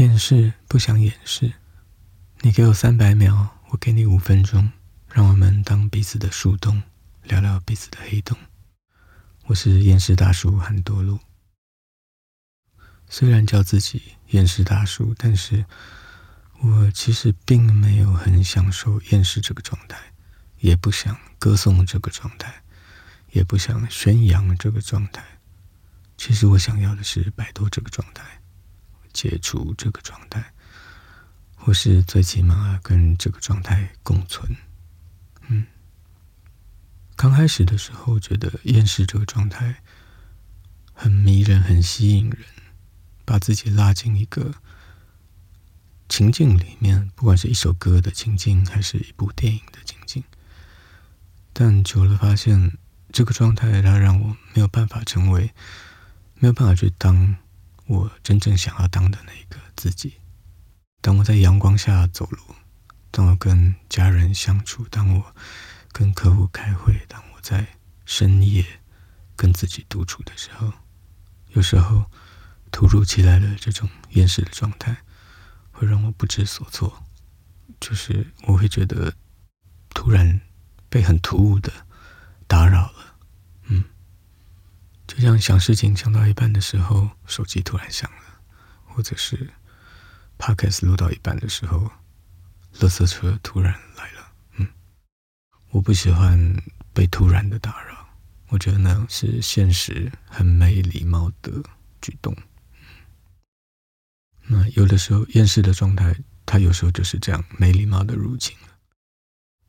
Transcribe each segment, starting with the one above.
厌世不想掩饰，你给我三百秒，我给你五分钟，让我们当彼此的树洞，聊聊彼此的黑洞。我是厌世大叔韩多路。虽然叫自己厌世大叔，但是我其实并没有很享受厌世这个状态，也不想歌颂这个状态，也不想宣扬这个状态。其实我想要的是摆脱这个状态。解除这个状态，或是最起码跟这个状态共存。嗯，刚开始的时候觉得厌世这个状态很迷人、很吸引人，把自己拉进一个情境里面，不管是一首歌的情境，还是一部电影的情境。但久了发现，这个状态它让我没有办法成为，没有办法去当。我真正想要当的那个自己。当我在阳光下走路，当我跟家人相处，当我跟客户开会，当我在深夜跟自己独处的时候，有时候突如其来的这种厌世的状态，会让我不知所措。就是我会觉得突然被很突兀的打扰了。就像想事情想到一半的时候，手机突然响了，或者是 podcast 录到一半的时候，垃圾车突然来了。嗯，我不喜欢被突然的打扰，我觉得那是现实很没礼貌的举动。嗯那有的时候厌世的状态，它有时候就是这样没礼貌的入侵了。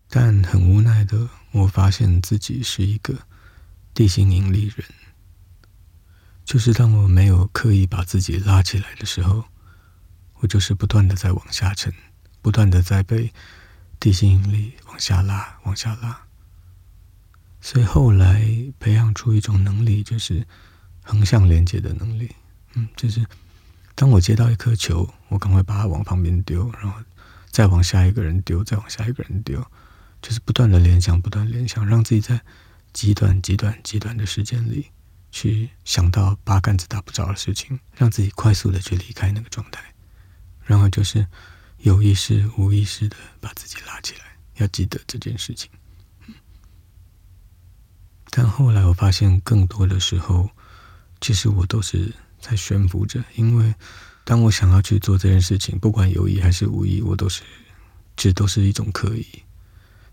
但很无奈的，我发现自己是一个地心引力人。就是当我没有刻意把自己拉起来的时候，我就是不断的在往下沉，不断的在被地心引力往下拉，往下拉。所以后来培养出一种能力，就是横向连接的能力。嗯，就是当我接到一颗球，我赶快把它往旁边丢，然后再往下一个人丢，再往下一个人丢，就是不断的联想，不断联想，让自己在极短、极短、极短的时间里。去想到八竿子打不着的事情，让自己快速的去离开那个状态，然后就是有意识、无意识的把自己拉起来，要记得这件事情。但后来我发现，更多的时候，其实我都是在悬浮着，因为当我想要去做这件事情，不管有意还是无意，我都是这都是一种刻意。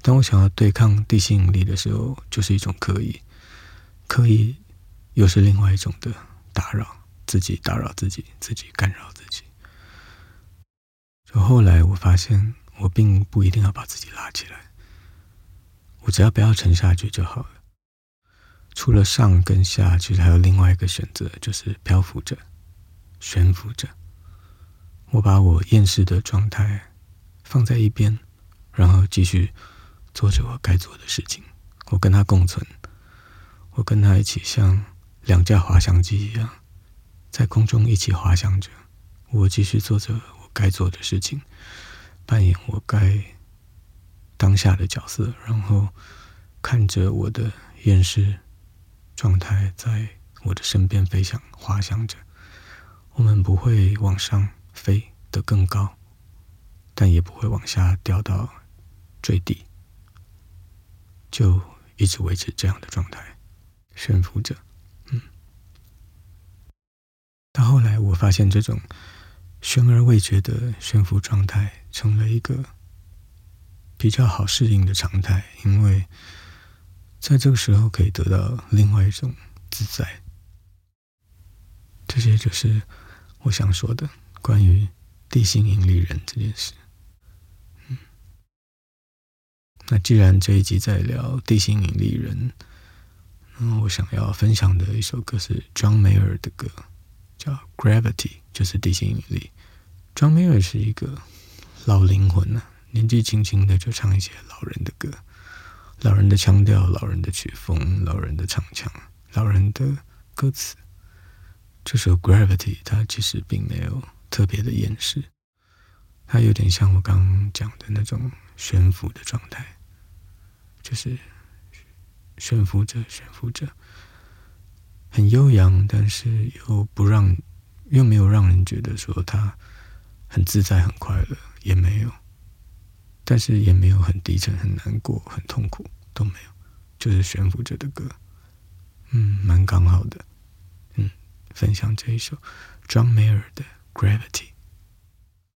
当我想要对抗地心引力的时候，就是一种刻意，刻意。又是另外一种的打扰，自己打扰自己，自己干扰自己。就后来我发现，我并不一定要把自己拉起来，我只要不要沉下去就好了。除了上跟下，其实还有另外一个选择，就是漂浮着、悬浮着。我把我厌世的状态放在一边，然后继续做着我该做的事情。我跟他共存，我跟他一起像。两架滑翔机一样，在空中一起滑翔着。我继续做着我该做的事情，扮演我该当下的角色，然后看着我的厌世状态在我的身边飞翔、滑翔着。我们不会往上飞得更高，但也不会往下掉到最低，就一直维持这样的状态，悬浮着。到后来，我发现这种悬而未决的悬浮状态成了一个比较好适应的常态，因为在这个时候可以得到另外一种自在。这些就是我想说的关于地心引力人这件事。嗯，那既然这一集在聊地心引力人，那，我想要分享的一首歌是 John Mayer 的歌。Gravity，就是地心引力。John Mayer 是一个老灵魂呢，年纪轻轻的就唱一些老人的歌，老人的腔调，老人的曲风，老人的唱腔，老人的歌词。这首 Gravity，它其实并没有特别的掩饰，它有点像我刚刚讲的那种悬浮的状态，就是悬浮着，悬浮着。很悠扬，但是又不让，又没有让人觉得说他很自在、很快乐，也没有。但是也没有很低沉、很难过、很痛苦，都没有，就是悬浮着的歌，嗯，蛮刚好的。嗯，分享这一首 John Mayer 的《Gravity》。